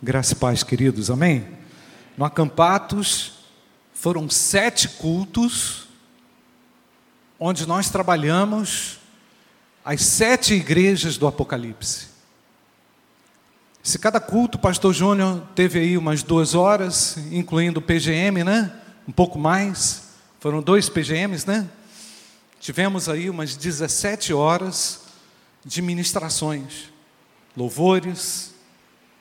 Graça e paz, queridos, amém? No Acampatos foram sete cultos, onde nós trabalhamos as sete igrejas do Apocalipse. Se cada culto, pastor Júnior teve aí umas duas horas, incluindo o PGM, né? Um pouco mais, foram dois PGMs, né? Tivemos aí umas 17 horas de ministrações, louvores,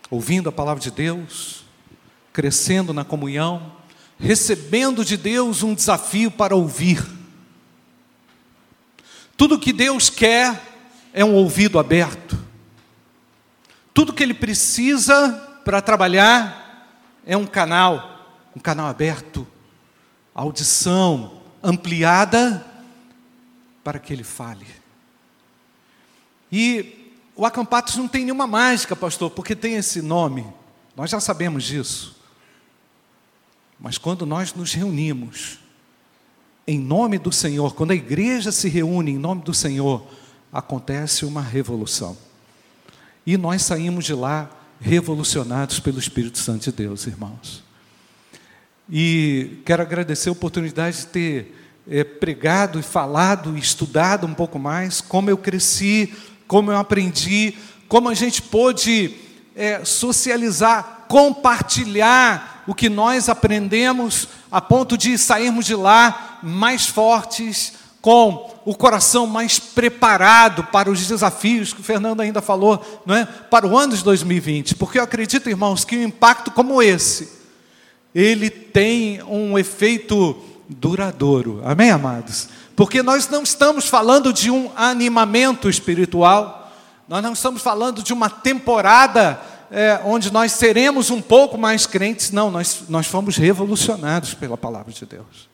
ouvindo a palavra de Deus, crescendo na comunhão, recebendo de Deus um desafio para ouvir. Tudo que Deus quer é um ouvido aberto. Tudo que Ele precisa para trabalhar é um canal, um canal aberto, audição ampliada para que Ele fale. E o Acampatos não tem nenhuma mágica, pastor, porque tem esse nome. Nós já sabemos disso. Mas quando nós nos reunimos em nome do Senhor, quando a igreja se reúne em nome do Senhor, acontece uma revolução. E nós saímos de lá revolucionados pelo Espírito Santo de Deus, irmãos. E quero agradecer a oportunidade de ter é, pregado e falado e estudado um pouco mais, como eu cresci como eu aprendi, como a gente pôde é, socializar, compartilhar o que nós aprendemos, a ponto de sairmos de lá mais fortes, com o coração mais preparado para os desafios que o Fernando ainda falou, não é? Para o ano de 2020, porque eu acredito, irmãos, que um impacto como esse, ele tem um efeito duradouro. Amém, amados? Porque nós não estamos falando de um animamento espiritual, nós não estamos falando de uma temporada é, onde nós seremos um pouco mais crentes, não, nós, nós fomos revolucionados pela palavra de Deus.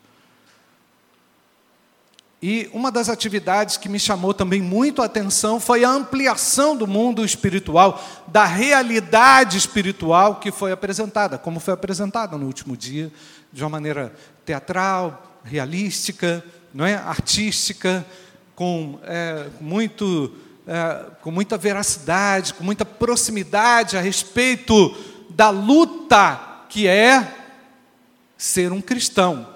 E uma das atividades que me chamou também muito a atenção foi a ampliação do mundo espiritual, da realidade espiritual que foi apresentada, como foi apresentada no último dia, de uma maneira teatral, realística, não é, artística, com, é, muito, é, com muita veracidade, com muita proximidade a respeito da luta que é ser um cristão.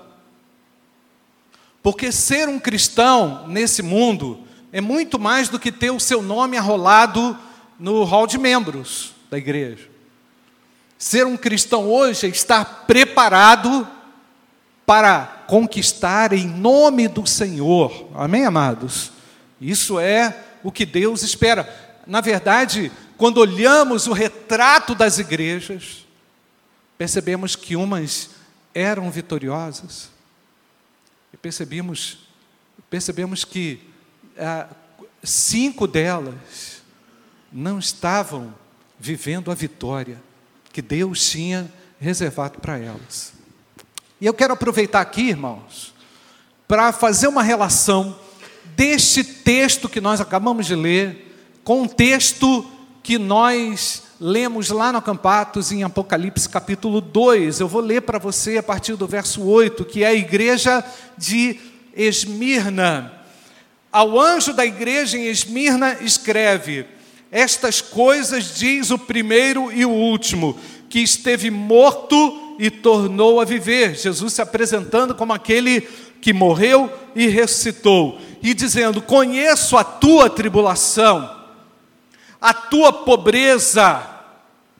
Porque ser um cristão nesse mundo é muito mais do que ter o seu nome arrolado no hall de membros da igreja. Ser um cristão hoje é estar preparado para conquistar em nome do Senhor. Amém, amados? Isso é o que Deus espera. Na verdade, quando olhamos o retrato das igrejas, percebemos que umas eram vitoriosas e percebemos, percebemos que ah, cinco delas não estavam vivendo a vitória que Deus tinha reservado para elas. E eu quero aproveitar aqui, irmãos, para fazer uma relação deste texto que nós acabamos de ler com o texto que nós lemos lá no Acampatos em Apocalipse capítulo 2. Eu vou ler para você a partir do verso 8, que é a igreja de Esmirna. Ao anjo da igreja em Esmirna escreve: Estas coisas diz o primeiro e o último, que esteve morto e tornou a viver. Jesus se apresentando como aquele que morreu e ressuscitou, e dizendo: Conheço a tua tribulação, a tua pobreza,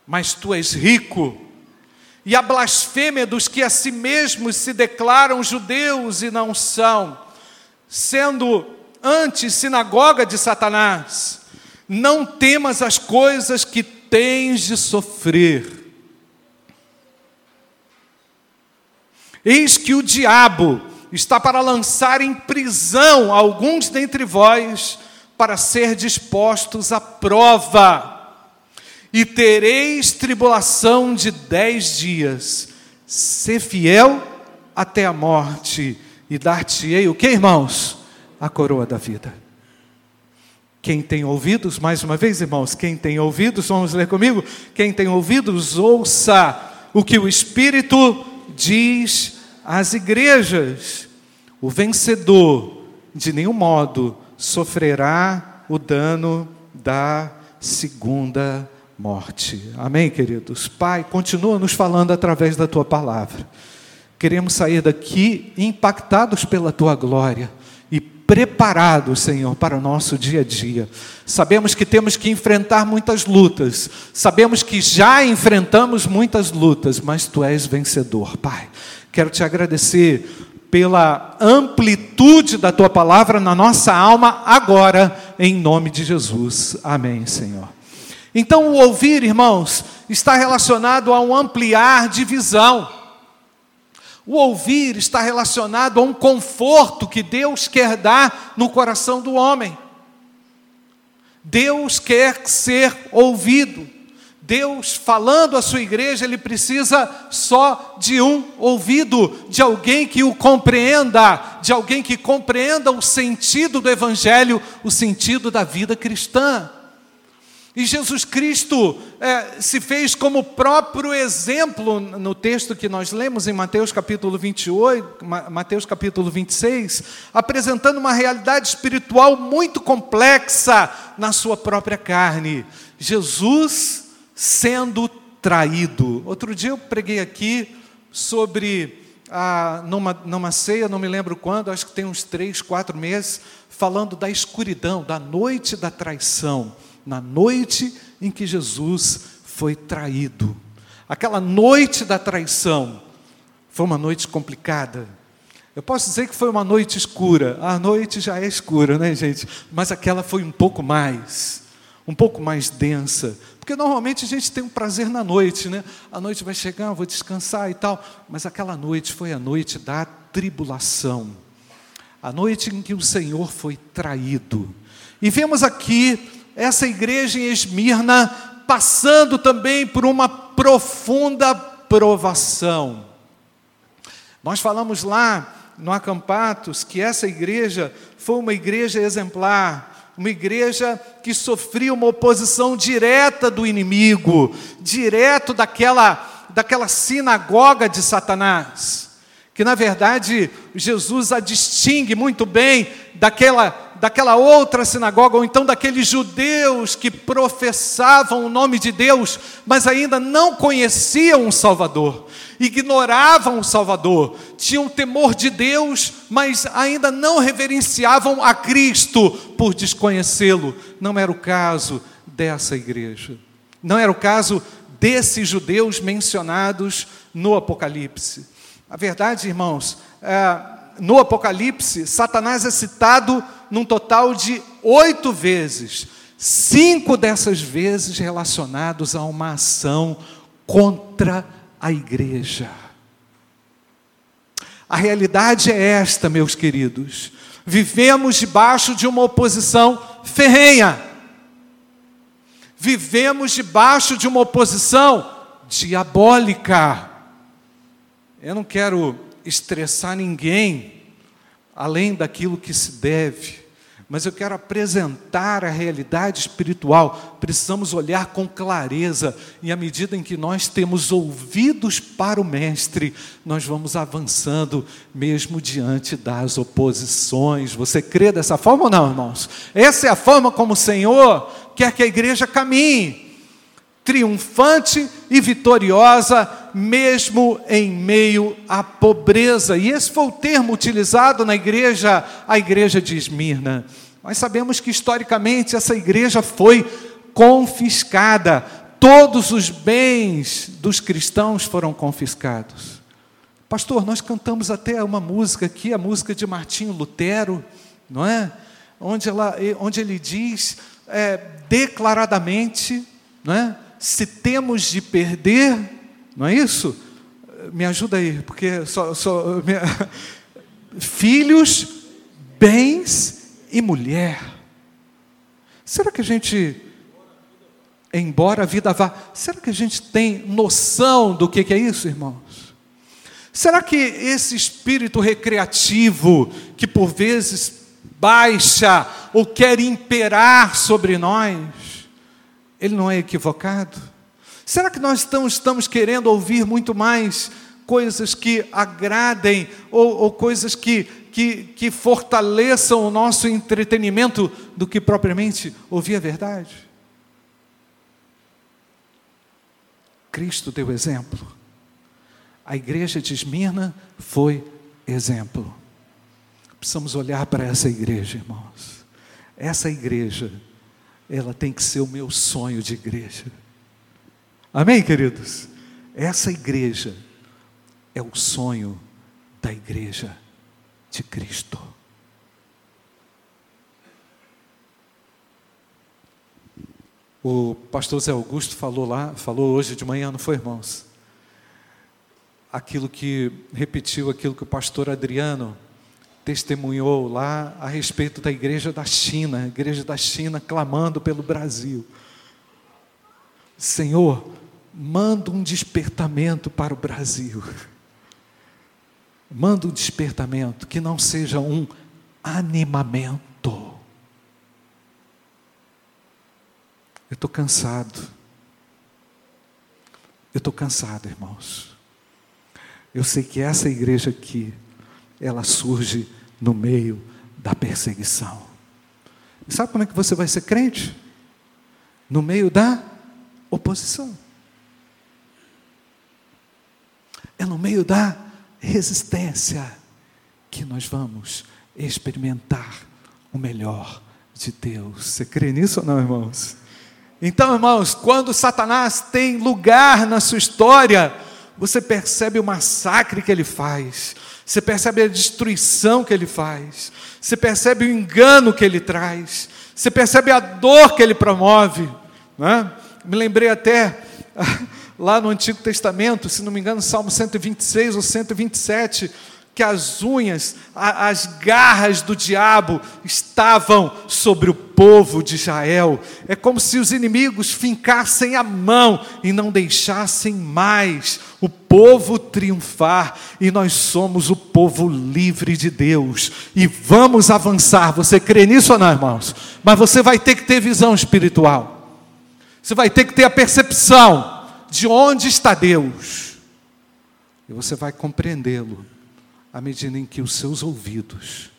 mas tu és rico, e a blasfêmia dos que a si mesmos se declaram judeus e não são, sendo antes sinagoga de Satanás. Não temas as coisas que tens de sofrer Eis que o diabo está para lançar em prisão alguns dentre vós, para ser dispostos à prova, e tereis tribulação de dez dias. Ser fiel até a morte, e dar-te-ei o que, irmãos? A coroa da vida. Quem tem ouvidos, mais uma vez, irmãos, quem tem ouvidos, vamos ler comigo? Quem tem ouvidos, ouça o que o Espírito diz às igrejas. O vencedor, de nenhum modo, sofrerá o dano da segunda morte. Amém, queridos? Pai, continua nos falando através da tua palavra. Queremos sair daqui impactados pela tua glória e preparados, Senhor, para o nosso dia a dia. Sabemos que temos que enfrentar muitas lutas, sabemos que já enfrentamos muitas lutas, mas tu és vencedor, Pai. Quero te agradecer pela amplitude da tua palavra na nossa alma agora, em nome de Jesus. Amém, Senhor. Então, o ouvir, irmãos, está relacionado a um ampliar de visão. O ouvir está relacionado a um conforto que Deus quer dar no coração do homem. Deus quer ser ouvido. Deus falando à sua igreja, ele precisa só de um ouvido, de alguém que o compreenda, de alguém que compreenda o sentido do evangelho, o sentido da vida cristã. E Jesus Cristo é, se fez como próprio exemplo no texto que nós lemos em Mateus capítulo 28, Mateus capítulo 26, apresentando uma realidade espiritual muito complexa na sua própria carne. Jesus sendo traído. Outro dia eu preguei aqui sobre, a, numa, numa ceia, não me lembro quando, acho que tem uns três, quatro meses, falando da escuridão, da noite da traição na noite em que Jesus foi traído. Aquela noite da traição foi uma noite complicada. Eu posso dizer que foi uma noite escura. A noite já é escura, né, gente? Mas aquela foi um pouco mais, um pouco mais densa. Porque normalmente a gente tem um prazer na noite, né? A noite vai chegar, vou descansar e tal. Mas aquela noite foi a noite da tribulação. A noite em que o Senhor foi traído. E vemos aqui essa igreja em Esmirna passando também por uma profunda provação. Nós falamos lá no Acampatos que essa igreja foi uma igreja exemplar, uma igreja que sofria uma oposição direta do inimigo, direto daquela, daquela sinagoga de Satanás que na verdade Jesus a distingue muito bem daquela, daquela outra sinagoga, ou então daqueles judeus que professavam o nome de Deus, mas ainda não conheciam o Salvador, ignoravam o Salvador, tinham temor de Deus, mas ainda não reverenciavam a Cristo por desconhecê-lo. Não era o caso dessa igreja, não era o caso desses judeus mencionados no Apocalipse. A verdade, irmãos, é, no Apocalipse, Satanás é citado num total de oito vezes, cinco dessas vezes relacionados a uma ação contra a igreja. A realidade é esta, meus queridos. Vivemos debaixo de uma oposição ferrenha. Vivemos debaixo de uma oposição diabólica. Eu não quero estressar ninguém além daquilo que se deve, mas eu quero apresentar a realidade espiritual. Precisamos olhar com clareza, e à medida em que nós temos ouvidos para o Mestre, nós vamos avançando, mesmo diante das oposições. Você crê dessa forma ou não, irmãos? Essa é a forma como o Senhor quer que a igreja caminhe triunfante e vitoriosa, mesmo em meio à pobreza. E esse foi o termo utilizado na igreja, a igreja de Esmirna. Nós sabemos que historicamente essa igreja foi confiscada, todos os bens dos cristãos foram confiscados. Pastor, nós cantamos até uma música aqui, a música de Martinho Lutero, não é? Onde, ela, onde ele diz é, declaradamente, não é? se temos de perder, não é isso? Me ajuda aí, porque só, só minha... filhos, bens e mulher. Será que a gente, embora a vida vá, será que a gente tem noção do que é isso, irmãos? Será que esse espírito recreativo, que por vezes baixa ou quer imperar sobre nós, ele não é equivocado? Será que nós estamos, querendo ouvir muito mais coisas que agradem ou, ou coisas que, que, que fortaleçam o nosso entretenimento do que propriamente ouvir a verdade? Cristo deu exemplo. A igreja de Esmirna foi exemplo. Precisamos olhar para essa igreja, irmãos. Essa igreja, ela tem que ser o meu sonho de igreja. Amém, queridos? Essa igreja é o sonho da igreja de Cristo. O pastor Zé Augusto falou lá, falou hoje de manhã, não foi, irmãos? Aquilo que repetiu aquilo que o pastor Adriano testemunhou lá a respeito da igreja da China, a igreja da China clamando pelo Brasil. Senhor, manda um despertamento para o Brasil. Manda um despertamento que não seja um animamento. Eu estou cansado. Eu estou cansado, irmãos. Eu sei que essa igreja aqui, ela surge no meio da perseguição. E sabe como é que você vai ser crente? No meio da oposição. É no meio da resistência que nós vamos experimentar o melhor de Deus. Você crê nisso ou não, irmãos? Então, irmãos, quando Satanás tem lugar na sua história, você percebe o massacre que ele faz, você percebe a destruição que ele faz, você percebe o engano que ele traz, você percebe a dor que ele promove. Né? Me lembrei até lá no Antigo Testamento, se não me engano, Salmo 126 ou 127, que as unhas, as garras do diabo estavam sobre o povo de Israel. É como se os inimigos fincassem a mão e não deixassem mais o povo triunfar. E nós somos o povo livre de Deus. E vamos avançar. Você crê nisso ou não, irmãos? Mas você vai ter que ter visão espiritual. Você vai ter que ter a percepção de onde está Deus. E você vai compreendê-lo à medida em que os seus ouvidos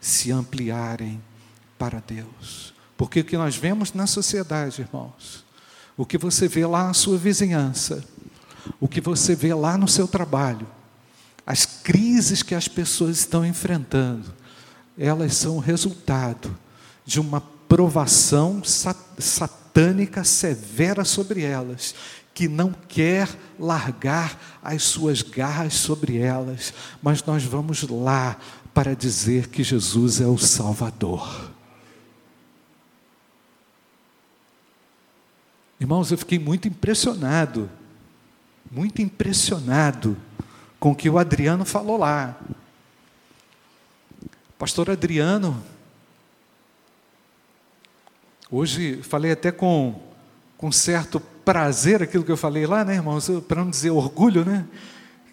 se ampliarem para Deus. Porque o que nós vemos na sociedade, irmãos, o que você vê lá na sua vizinhança, o que você vê lá no seu trabalho, as crises que as pessoas estão enfrentando, elas são o resultado de uma provação satânica severa sobre elas que não quer largar as suas garras sobre elas, mas nós vamos lá para dizer que Jesus é o Salvador. Irmãos, eu fiquei muito impressionado, muito impressionado com o que o Adriano falou lá. Pastor Adriano, hoje falei até com, com certo prazer aquilo que eu falei lá, né, irmãos? Para não dizer orgulho, né?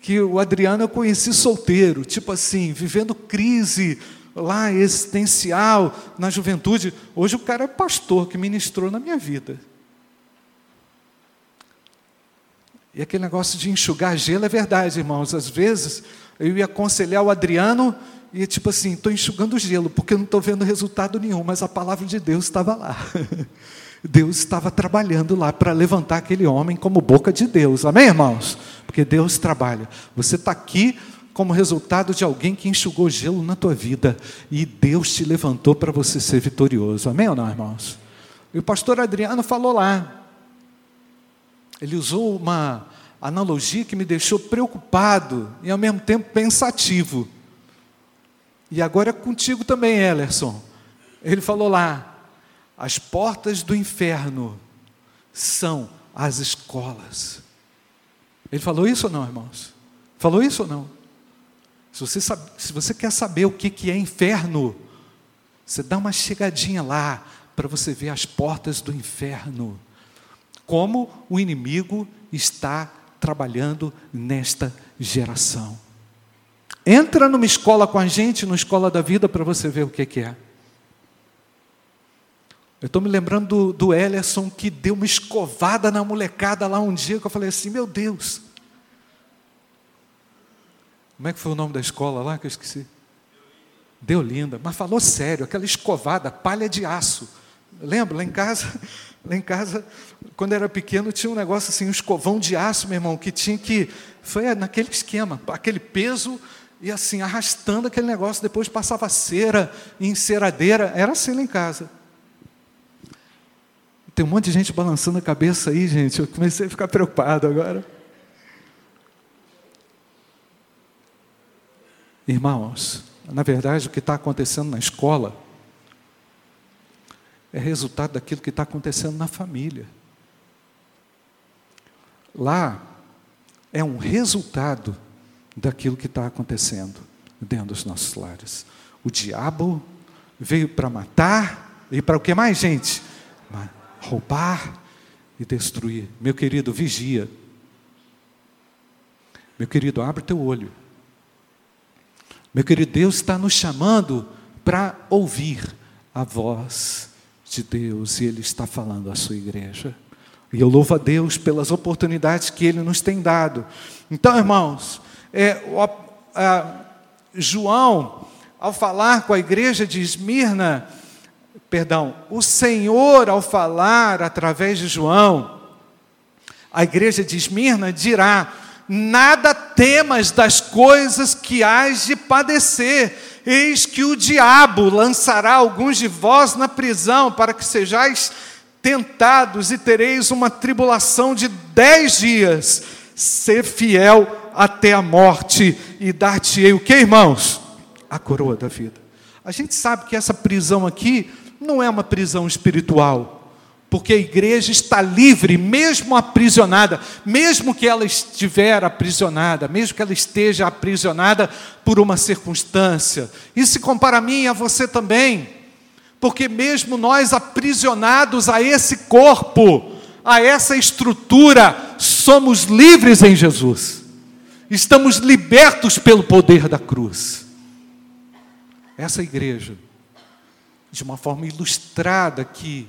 Que o Adriano eu conheci solteiro, tipo assim, vivendo crise lá existencial na juventude. Hoje o cara é pastor que ministrou na minha vida. E aquele negócio de enxugar gelo é verdade, irmãos. Às vezes eu ia aconselhar o Adriano e tipo assim, estou enxugando gelo, porque não estou vendo resultado nenhum, mas a palavra de Deus estava lá. Deus estava trabalhando lá para levantar aquele homem como boca de Deus. Amém, irmãos? Porque Deus trabalha. Você está aqui como resultado de alguém que enxugou gelo na tua vida e Deus te levantou para você ser vitorioso. Amém ou não, irmãos? E o pastor Adriano falou lá. Ele usou uma analogia que me deixou preocupado e ao mesmo tempo pensativo. E agora é contigo também, Ellerson. Ele falou lá: as portas do inferno são as escolas. Ele falou isso ou não, irmãos? Falou isso ou não? Se você, sabe, se você quer saber o que, que é inferno, você dá uma chegadinha lá para você ver as portas do inferno. Como o inimigo está trabalhando nesta geração. Entra numa escola com a gente, na escola da vida, para você ver o que, que é. Eu estou me lembrando do, do que deu uma escovada na molecada lá um dia, que eu falei assim, meu Deus. Como é que foi o nome da escola lá que eu esqueci? Deu linda, mas falou sério, aquela escovada, palha de aço. Lembra, lá em casa, Lá em casa, quando era pequeno, tinha um negócio assim, um escovão de aço, meu irmão, que tinha que. Foi naquele esquema, aquele peso e assim, arrastando aquele negócio, depois passava cera e enceradeira. Era assim lá em casa. Tem um monte de gente balançando a cabeça aí, gente. Eu comecei a ficar preocupado agora. Irmãos, na verdade, o que está acontecendo na escola é resultado daquilo que está acontecendo na família. Lá é um resultado daquilo que está acontecendo dentro dos nossos lares. O diabo veio para matar e para o que mais, gente? Roubar e destruir. Meu querido, vigia. Meu querido, abre teu olho. Meu querido, Deus está nos chamando para ouvir a voz de Deus e Ele está falando à sua igreja. E eu louvo a Deus pelas oportunidades que Ele nos tem dado. Então, irmãos, é, o, a, João, ao falar com a igreja de Esmirna, perdão, o Senhor, ao falar através de João, a igreja de Esmirna dirá: Nada temas das coisas que hás de padecer, eis que o diabo lançará alguns de vós na prisão, para que sejais tentados e tereis uma tribulação de dez dias. Ser fiel até a morte e dar-te-ei o que, irmãos? A coroa da vida. A gente sabe que essa prisão aqui não é uma prisão espiritual porque a igreja está livre, mesmo aprisionada, mesmo que ela estiver aprisionada, mesmo que ela esteja aprisionada por uma circunstância. Isso se compara a mim e a você também, porque mesmo nós aprisionados a esse corpo, a essa estrutura, somos livres em Jesus, estamos libertos pelo poder da cruz. Essa igreja, de uma forma ilustrada aqui,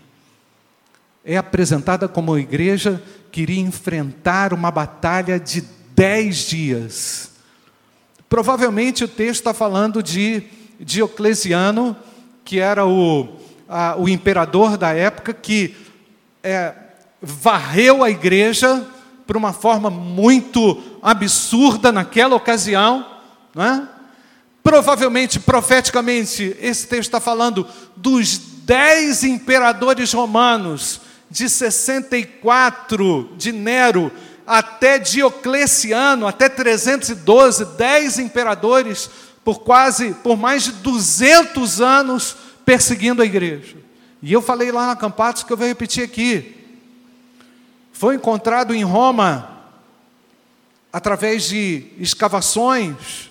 é apresentada como uma igreja que iria enfrentar uma batalha de dez dias. Provavelmente o texto está falando de Diocleciano, que era o, a, o imperador da época, que é, varreu a igreja por uma forma muito absurda naquela ocasião. Não é? Provavelmente, profeticamente, esse texto está falando dos dez imperadores romanos de 64 de Nero até Diocleciano, até 312, dez imperadores por quase, por mais de 200 anos perseguindo a igreja. E eu falei lá na Campatos que eu vou repetir aqui. Foi encontrado em Roma, através de escavações,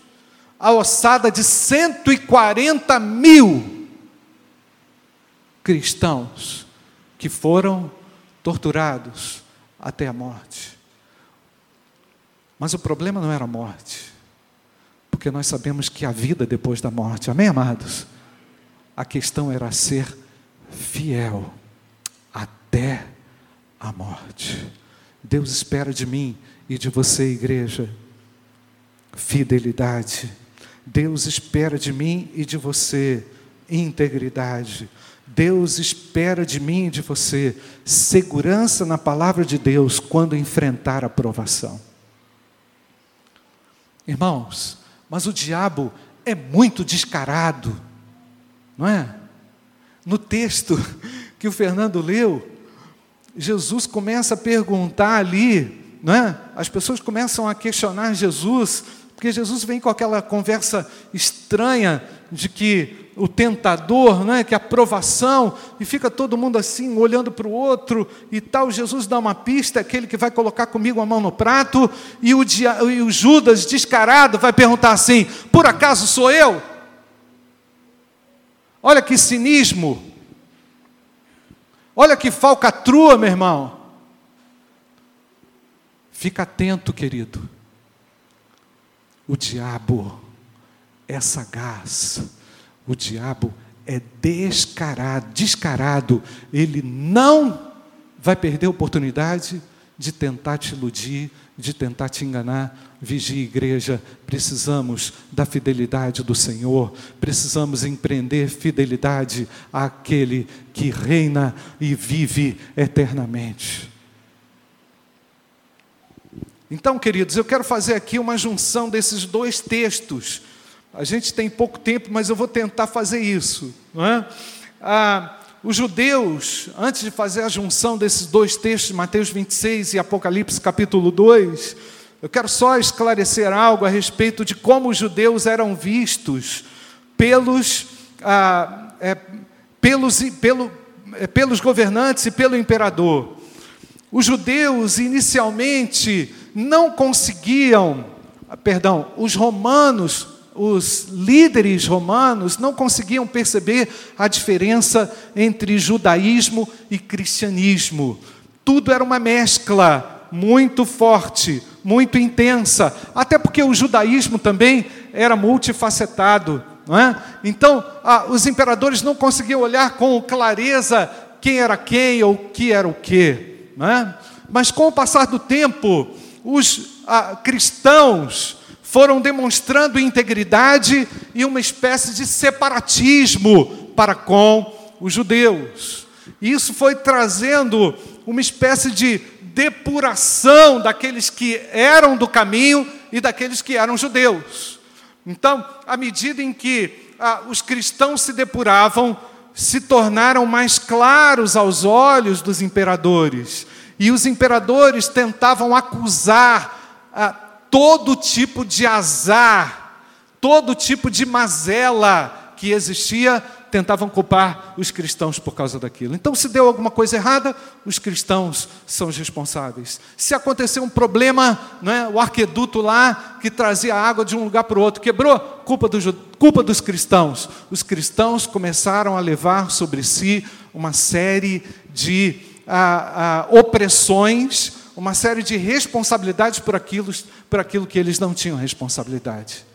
a ossada de 140 mil cristãos que foram torturados até a morte. Mas o problema não era a morte, porque nós sabemos que a vida depois da morte, amém, amados? A questão era ser fiel até a morte. Deus espera de mim e de você, igreja, fidelidade. Deus espera de mim e de você integridade. Deus espera de mim e de você segurança na palavra de Deus quando enfrentar a provação. Irmãos, mas o diabo é muito descarado, não é? No texto que o Fernando leu, Jesus começa a perguntar ali, não é? As pessoas começam a questionar Jesus, porque Jesus vem com aquela conversa estranha de que o tentador, que é a provação, e fica todo mundo assim, olhando para o outro e tal. Jesus dá uma pista, aquele que vai colocar comigo a mão no prato, e o, dia, e o Judas, descarado, vai perguntar assim: por acaso sou eu? Olha que cinismo, olha que falcatrua, meu irmão. Fica atento, querido. O diabo é sagaz o diabo é descarado, descarado. Ele não vai perder a oportunidade de tentar te iludir, de tentar te enganar. Vigia, igreja, precisamos da fidelidade do Senhor, precisamos empreender fidelidade àquele que reina e vive eternamente. Então, queridos, eu quero fazer aqui uma junção desses dois textos. A gente tem pouco tempo, mas eu vou tentar fazer isso. É? Ah, os judeus, antes de fazer a junção desses dois textos, Mateus 26 e Apocalipse capítulo 2, eu quero só esclarecer algo a respeito de como os judeus eram vistos pelos, ah, é, pelos, pelo, é, pelos governantes e pelo imperador. Os judeus inicialmente não conseguiam, perdão, os romanos os líderes romanos não conseguiam perceber a diferença entre judaísmo e cristianismo. Tudo era uma mescla muito forte, muito intensa, até porque o judaísmo também era multifacetado. Não é? Então, ah, os imperadores não conseguiam olhar com clareza quem era quem ou o que era o que. Não é? Mas com o passar do tempo, os ah, cristãos, foram demonstrando integridade e uma espécie de separatismo para com os judeus. Isso foi trazendo uma espécie de depuração daqueles que eram do caminho e daqueles que eram judeus. Então, à medida em que ah, os cristãos se depuravam, se tornaram mais claros aos olhos dos imperadores. E os imperadores tentavam acusar ah, todo tipo de azar, todo tipo de mazela que existia, tentavam culpar os cristãos por causa daquilo. Então, se deu alguma coisa errada, os cristãos são os responsáveis. Se aconteceu um problema, não é, o arqueduto lá que trazia água de um lugar para o outro quebrou, culpa, do, culpa dos cristãos. Os cristãos começaram a levar sobre si uma série de ah, ah, opressões uma série de responsabilidades por aquilo, por aquilo que eles não tinham responsabilidade.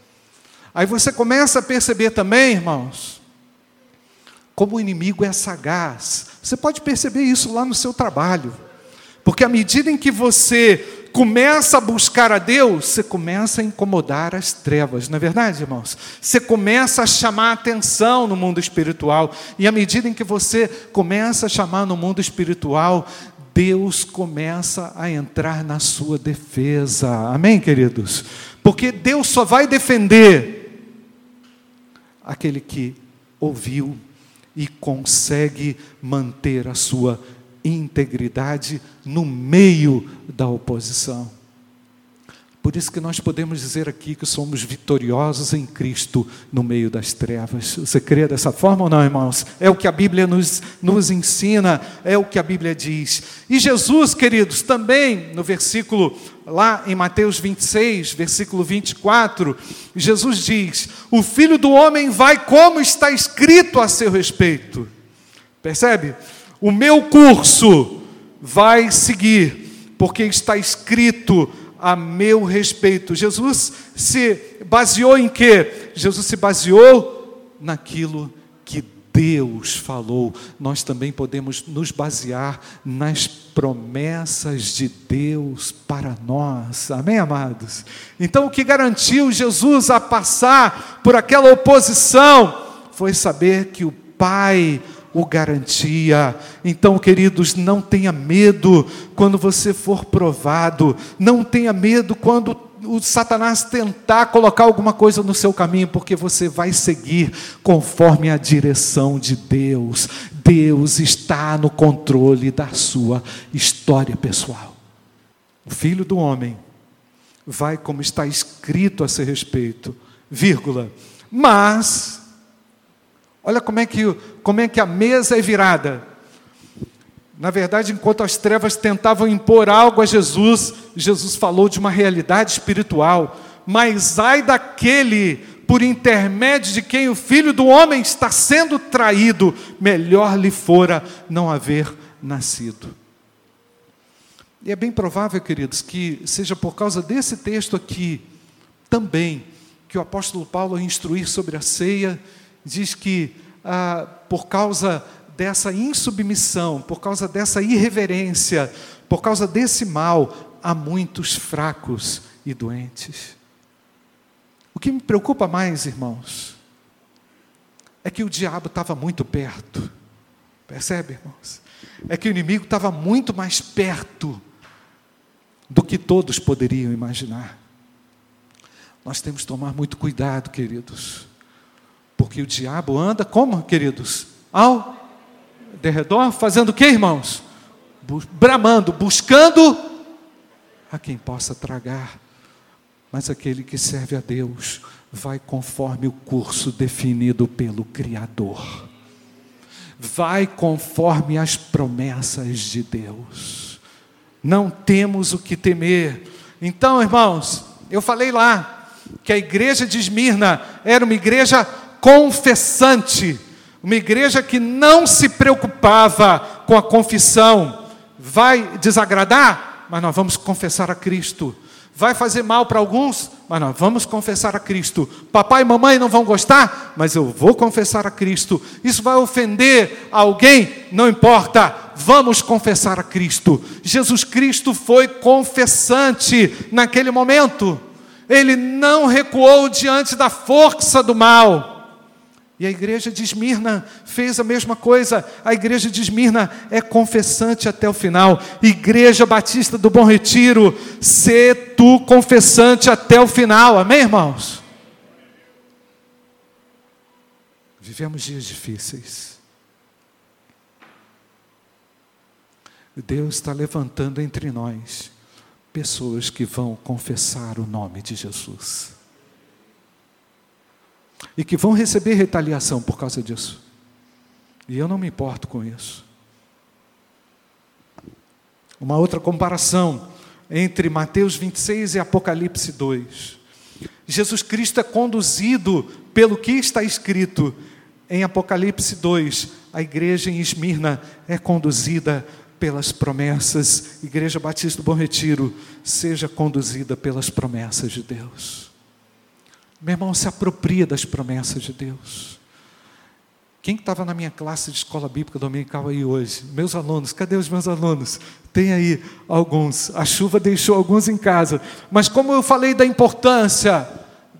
Aí você começa a perceber também, irmãos, como o inimigo é sagaz. Você pode perceber isso lá no seu trabalho. Porque à medida em que você começa a buscar a Deus, você começa a incomodar as trevas, não é verdade, irmãos? Você começa a chamar atenção no mundo espiritual, e à medida em que você começa a chamar no mundo espiritual, Deus começa a entrar na sua defesa. Amém, queridos? Porque Deus só vai defender aquele que ouviu e consegue manter a sua integridade no meio da oposição. Por isso que nós podemos dizer aqui que somos vitoriosos em Cristo no meio das trevas. Você crê dessa forma ou não, irmãos? É o que a Bíblia nos, nos ensina, é o que a Bíblia diz. E Jesus, queridos, também no versículo, lá em Mateus 26, versículo 24, Jesus diz: O filho do homem vai como está escrito a seu respeito. Percebe? O meu curso vai seguir, porque está escrito a meu respeito. Jesus se baseou em quê? Jesus se baseou naquilo Deus falou. Nós também podemos nos basear nas promessas de Deus para nós. Amém, amados? Então, o que garantiu Jesus a passar por aquela oposição foi saber que o Pai o garantia. Então, queridos, não tenha medo quando você for provado, não tenha medo quando o Satanás tentar colocar alguma coisa no seu caminho, porque você vai seguir conforme a direção de Deus. Deus está no controle da sua história pessoal. O filho do homem vai como está escrito a seu respeito, vírgula, mas Olha como é que, como é que a mesa é virada. Na verdade, enquanto as trevas tentavam impor algo a Jesus, Jesus falou de uma realidade espiritual. Mas ai daquele por intermédio de quem o filho do homem está sendo traído, melhor lhe fora não haver nascido. E é bem provável, queridos, que seja por causa desse texto aqui também que o apóstolo Paulo, ao instruir sobre a ceia, diz que ah, por causa dessa insubmissão, por causa dessa irreverência, Por causa desse mal, há muitos fracos e doentes. O que me preocupa mais, irmãos, é que o diabo estava muito perto. Percebe, irmãos? É que o inimigo estava muito mais perto do que todos poderiam imaginar. Nós temos que tomar muito cuidado, queridos, porque o diabo anda como, queridos? Ao derredor, fazendo o que, irmãos? Bramando, buscando a quem possa tragar. Mas aquele que serve a Deus vai conforme o curso definido pelo Criador. Vai conforme as promessas de Deus. Não temos o que temer. Então, irmãos, eu falei lá que a igreja de Esmirna era uma igreja confessante, uma igreja que não se preocupava com a confissão. Vai desagradar? Mas nós vamos confessar a Cristo. Vai fazer mal para alguns? Mas nós vamos confessar a Cristo. Papai e mamãe não vão gostar? Mas eu vou confessar a Cristo. Isso vai ofender alguém? Não importa. Vamos confessar a Cristo. Jesus Cristo foi confessante naquele momento. Ele não recuou diante da força do mal. E a igreja de Esmirna fez a mesma coisa. A igreja de Esmirna é confessante até o final. Igreja Batista do Bom Retiro, sê tu confessante até o final. Amém, irmãos? Vivemos dias difíceis. Deus está levantando entre nós pessoas que vão confessar o nome de Jesus e que vão receber retaliação por causa disso. E eu não me importo com isso. Uma outra comparação entre Mateus 26 e Apocalipse 2. Jesus Cristo é conduzido pelo que está escrito em Apocalipse 2. A igreja em Esmirna é conduzida pelas promessas. Igreja Batista do Bom Retiro, seja conduzida pelas promessas de Deus. Meu irmão, se apropria das promessas de Deus. Quem estava na minha classe de escola bíblica dominical aí hoje? Meus alunos, cadê os meus alunos? Tem aí alguns. A chuva deixou alguns em casa. Mas como eu falei da importância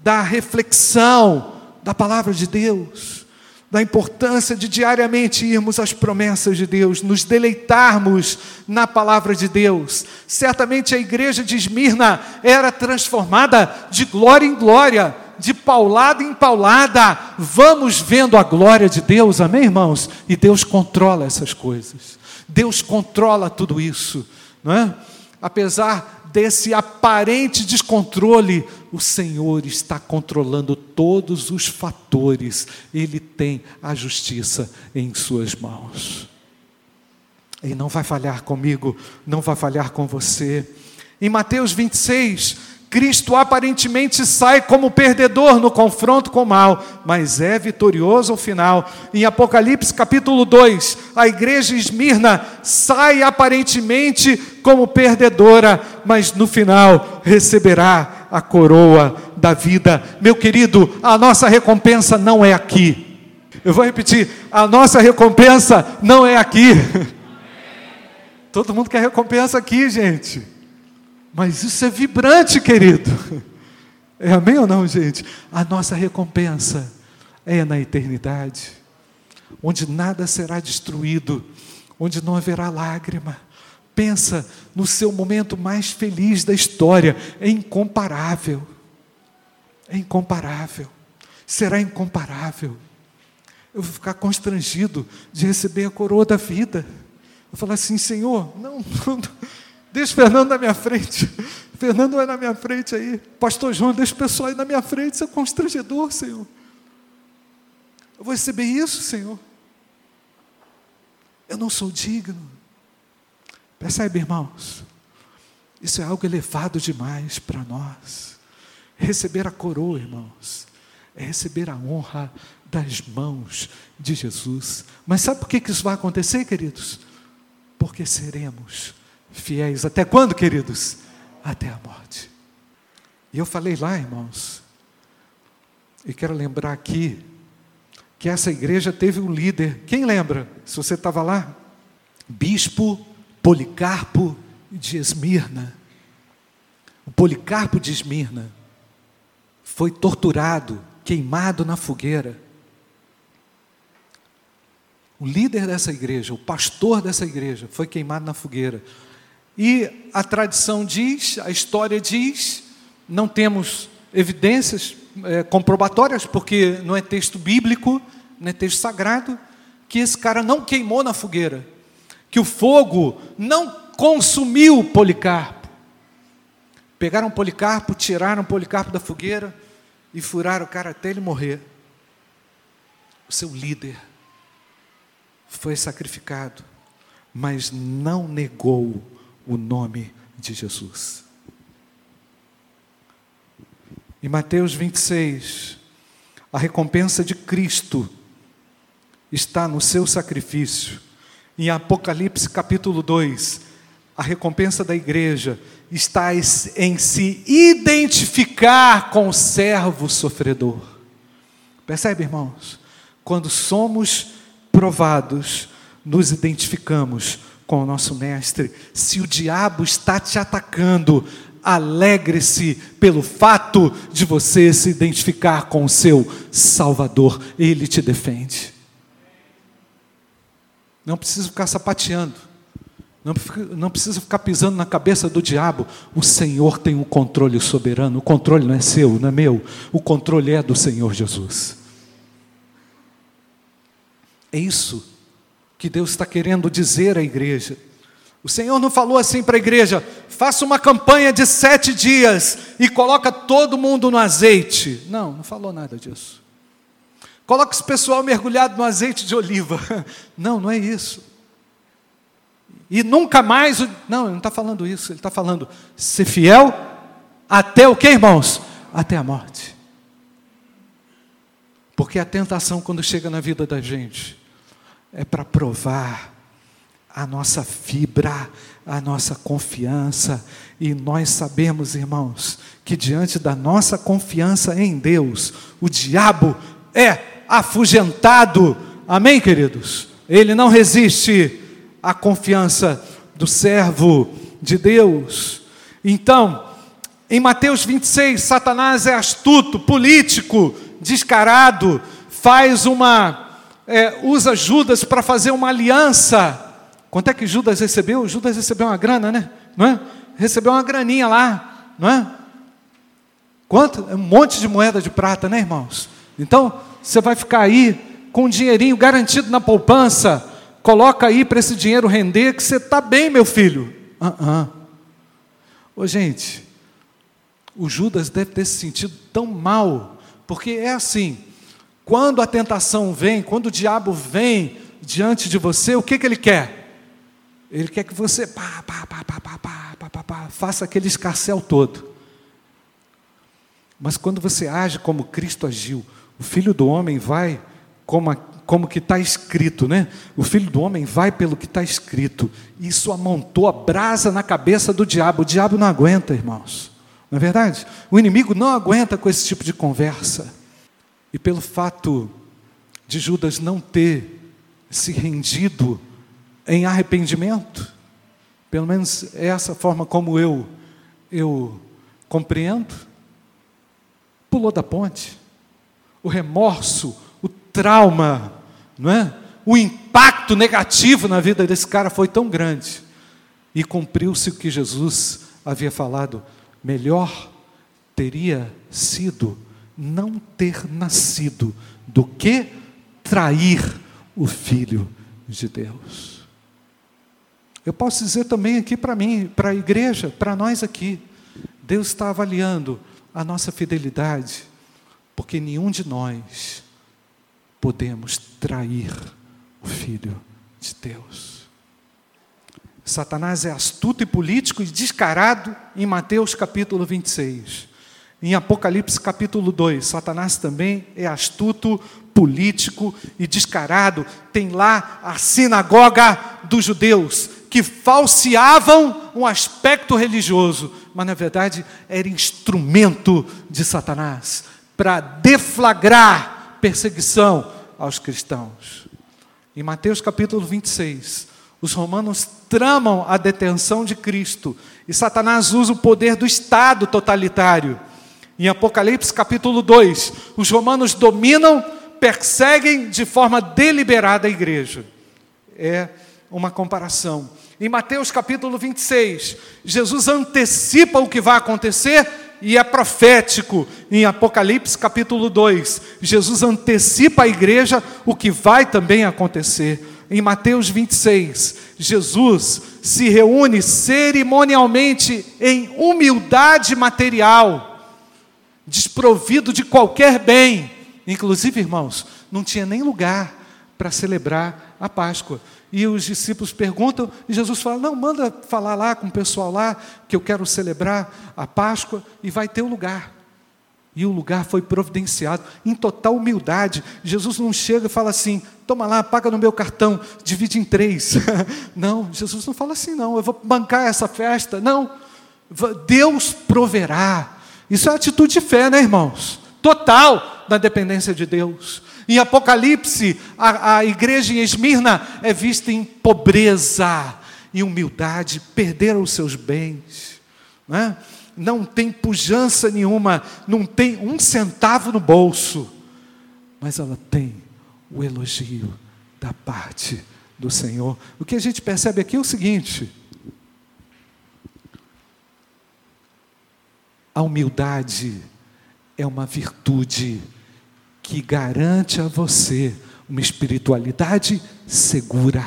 da reflexão da palavra de Deus, da importância de diariamente irmos às promessas de Deus, nos deleitarmos na palavra de Deus. Certamente a igreja de Esmirna era transformada de glória em glória de paulada em paulada, vamos vendo a glória de Deus, amém, irmãos? E Deus controla essas coisas, Deus controla tudo isso, não é? Apesar desse aparente descontrole, o Senhor está controlando todos os fatores, Ele tem a justiça em Suas mãos. E não vai falhar comigo, não vai falhar com você. Em Mateus 26, Cristo aparentemente sai como perdedor no confronto com o mal, mas é vitorioso ao final. Em Apocalipse capítulo 2, a igreja Esmirna sai aparentemente como perdedora, mas no final receberá a coroa da vida. Meu querido, a nossa recompensa não é aqui. Eu vou repetir: a nossa recompensa não é aqui. Todo mundo quer recompensa aqui, gente. Mas isso é vibrante, querido. É amém ou não, gente? A nossa recompensa é na eternidade, onde nada será destruído, onde não haverá lágrima. Pensa no seu momento mais feliz da história, é incomparável. É incomparável. Será incomparável. Eu vou ficar constrangido de receber a coroa da vida. Eu falar assim, Senhor, não, não Deixa o Fernando na minha frente. Fernando vai na minha frente aí. Pastor João, deixa o pessoal aí na minha frente. Isso é constrangedor, Senhor. Eu vou receber isso, Senhor. Eu não sou digno. Percebe, irmãos? Isso é algo elevado demais para nós. Receber a coroa, irmãos, é receber a honra das mãos de Jesus. Mas sabe por que isso vai acontecer, queridos? Porque seremos fiéis. Até quando, queridos? Até a morte. E eu falei lá, irmãos, e quero lembrar aqui, que essa igreja teve um líder. Quem lembra? Se você estava lá? Bispo Policarpo de Esmirna, o Policarpo de Esmirna, foi torturado, queimado na fogueira. O líder dessa igreja, o pastor dessa igreja, foi queimado na fogueira. E a tradição diz, a história diz, não temos evidências é, comprobatórias, porque não é texto bíblico, não é texto sagrado, que esse cara não queimou na fogueira, que o fogo não consumiu Policarpo. Pegaram Policarpo, tiraram Policarpo da fogueira e furaram o cara até ele morrer. O seu líder foi sacrificado, mas não negou o nome de Jesus. Em Mateus 26, a recompensa de Cristo está no seu sacrifício. Em Apocalipse capítulo 2, a recompensa da igreja está em se identificar com o servo sofredor. Percebe, irmãos? Quando somos provados, nos identificamos com o nosso Mestre. Se o diabo está te atacando, alegre-se pelo fato de você se identificar com o seu Salvador, ele te defende. Não precisa ficar sapateando, não, não precisa ficar pisando na cabeça do diabo. O Senhor tem um controle soberano, o controle não é seu, não é meu, o controle é do Senhor Jesus. É isso que Deus está querendo dizer à igreja. O Senhor não falou assim para a igreja: faça uma campanha de sete dias e coloca todo mundo no azeite. Não, não falou nada disso. Coloca esse pessoal mergulhado no azeite de oliva. Não, não é isso. E nunca mais. Não, ele não está falando isso. Ele está falando ser fiel até o que, irmãos? Até a morte. Porque a tentação, quando chega na vida da gente, é para provar a nossa fibra, a nossa confiança, e nós sabemos, irmãos, que diante da nossa confiança em Deus, o diabo é afugentado. Amém, queridos? Ele não resiste à confiança do servo de Deus. Então, em Mateus 26, Satanás é astuto, político, descarado, faz uma é, usa Judas para fazer uma aliança. Quanto é que Judas recebeu? Judas recebeu uma grana, né? Não é? Recebeu uma graninha lá, não é? Quanto? É um monte de moeda de prata, né, irmãos? Então, você vai ficar aí com um dinheirinho garantido na poupança, coloca aí para esse dinheiro render, que você está bem, meu filho. Uh -uh. Ô, gente, o Judas deve ter se sentido tão mal, porque é assim, quando a tentação vem, quando o diabo vem diante de você, o que, que ele quer? Ele quer que você pá, pá, pá, pá, pá, pá, pá, pá, pá, faça aquele escarcel todo. Mas quando você age como Cristo agiu, o Filho do Homem vai como, a, como que está escrito, né? O Filho do Homem vai pelo que está escrito. Isso amontou a brasa na cabeça do diabo. O diabo não aguenta, irmãos. Não é verdade? O inimigo não aguenta com esse tipo de conversa. E pelo fato de Judas não ter se rendido em arrependimento, pelo menos é essa forma como eu eu compreendo, pulou da ponte. O remorso, o trauma, não é? O impacto negativo na vida desse cara foi tão grande. E cumpriu-se o que Jesus havia falado, melhor teria sido não ter nascido do que trair o Filho de Deus. Eu posso dizer também aqui para mim, para a igreja, para nós aqui, Deus está avaliando a nossa fidelidade, porque nenhum de nós podemos trair o Filho de Deus. Satanás é astuto e político e descarado em Mateus capítulo 26. Em Apocalipse capítulo 2, Satanás também é astuto, político e descarado. Tem lá a sinagoga dos judeus, que falseavam um aspecto religioso, mas na verdade era instrumento de Satanás para deflagrar perseguição aos cristãos. Em Mateus capítulo 26, Os romanos tramam a detenção de Cristo e Satanás usa o poder do Estado totalitário. Em Apocalipse capítulo 2, os romanos dominam, perseguem de forma deliberada a igreja. É uma comparação. Em Mateus capítulo 26, Jesus antecipa o que vai acontecer e é profético. Em Apocalipse capítulo 2, Jesus antecipa à igreja o que vai também acontecer. Em Mateus 26, Jesus se reúne cerimonialmente em humildade material, desprovido de qualquer bem. Inclusive, irmãos, não tinha nem lugar para celebrar a Páscoa. E os discípulos perguntam, e Jesus fala: Não, manda falar lá com o pessoal lá, que eu quero celebrar a Páscoa, e vai ter o um lugar. E o lugar foi providenciado em total humildade. Jesus não chega e fala assim: toma lá, paga no meu cartão, divide em três. não, Jesus não fala assim, não, eu vou bancar essa festa. Não, Deus proverá. Isso é atitude de fé, né, irmãos? Total da dependência de Deus. Em Apocalipse, a, a igreja em Esmirna é vista em pobreza e humildade, perderam os seus bens. Não, não tem pujança nenhuma, não tem um centavo no bolso, mas ela tem o elogio da parte do Senhor. O que a gente percebe aqui é o seguinte: a humildade é uma virtude que garante a você uma espiritualidade segura.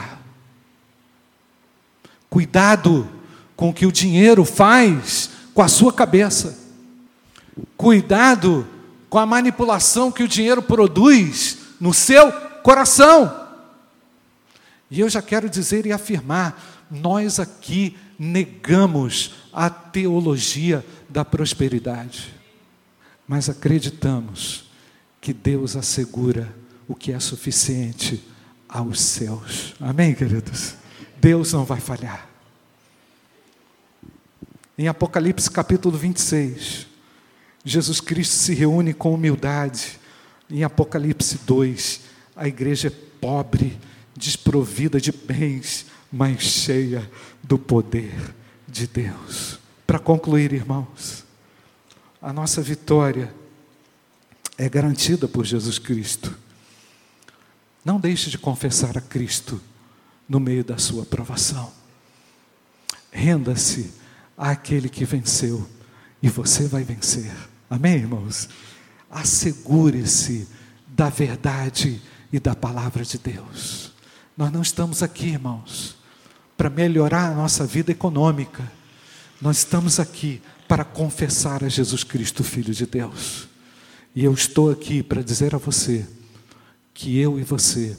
Cuidado com o que o dinheiro faz com a sua cabeça. Cuidado com a manipulação que o dinheiro produz no seu coração. E eu já quero dizer e afirmar: nós aqui negamos a teologia da prosperidade, mas acreditamos que Deus assegura o que é suficiente aos céus. Amém, queridos? Deus não vai falhar. Em Apocalipse capítulo 26, Jesus Cristo se reúne com humildade. Em Apocalipse 2, a igreja é pobre, desprovida de bens, mas cheia do poder de Deus. Para concluir, irmãos, a nossa vitória é garantida por Jesus Cristo. Não deixe de confessar a Cristo no meio da sua provação. Renda-se àquele que venceu e você vai vencer. Amém, irmãos? Assegure-se da verdade e da palavra de Deus. Nós não estamos aqui, irmãos, para melhorar a nossa vida econômica. Nós estamos aqui para confessar a Jesus Cristo, Filho de Deus. E eu estou aqui para dizer a você que eu e você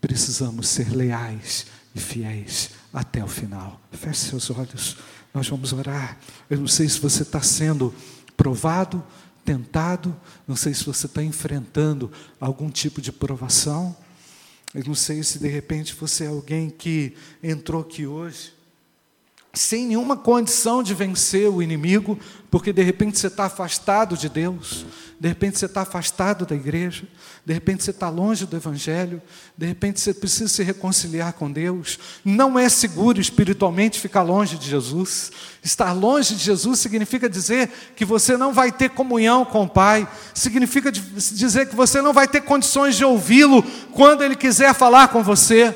precisamos ser leais e fiéis até o final. Feche seus olhos, nós vamos orar. Eu não sei se você está sendo provado, tentado, não sei se você está enfrentando algum tipo de provação. Eu não sei se de repente você é alguém que entrou aqui hoje sem nenhuma condição de vencer o inimigo, porque de repente você está afastado de Deus, de repente você está afastado da igreja, de repente você está longe do Evangelho, de repente você precisa se reconciliar com Deus. Não é seguro espiritualmente ficar longe de Jesus. Estar longe de Jesus significa dizer que você não vai ter comunhão com o Pai, significa dizer que você não vai ter condições de ouvi-lo quando Ele quiser falar com você.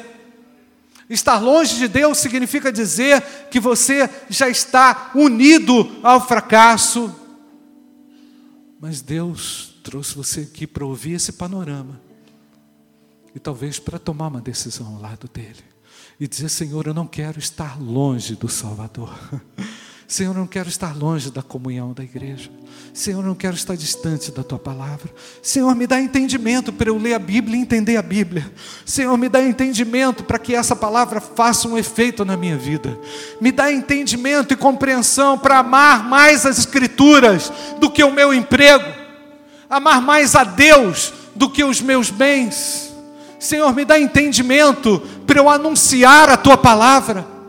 Estar longe de Deus significa dizer que você já está unido ao fracasso. Mas Deus trouxe você aqui para ouvir esse panorama. E talvez para tomar uma decisão ao lado dele. E dizer: Senhor, eu não quero estar longe do Salvador. Senhor, eu não quero estar longe da comunhão da igreja. Senhor, eu não quero estar distante da tua palavra. Senhor, me dá entendimento para eu ler a Bíblia e entender a Bíblia. Senhor, me dá entendimento para que essa palavra faça um efeito na minha vida. Me dá entendimento e compreensão para amar mais as Escrituras do que o meu emprego, amar mais a Deus do que os meus bens. Senhor, me dá entendimento para eu anunciar a tua palavra.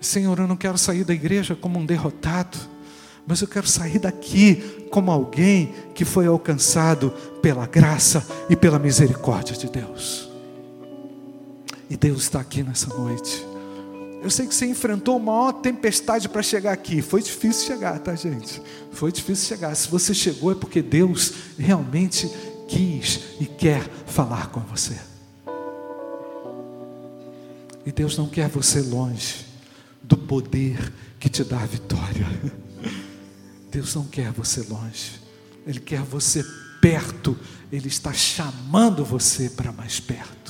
Senhor, eu não quero sair da igreja como um derrotado, mas eu quero sair daqui como alguém que foi alcançado pela graça e pela misericórdia de Deus. E Deus está aqui nessa noite. Eu sei que você enfrentou uma maior tempestade para chegar aqui. Foi difícil chegar, tá, gente? Foi difícil chegar. Se você chegou é porque Deus realmente quis e quer falar com você. E Deus não quer você longe do poder que te dá a vitória. Deus não quer você longe. Ele quer você perto. Ele está chamando você para mais perto.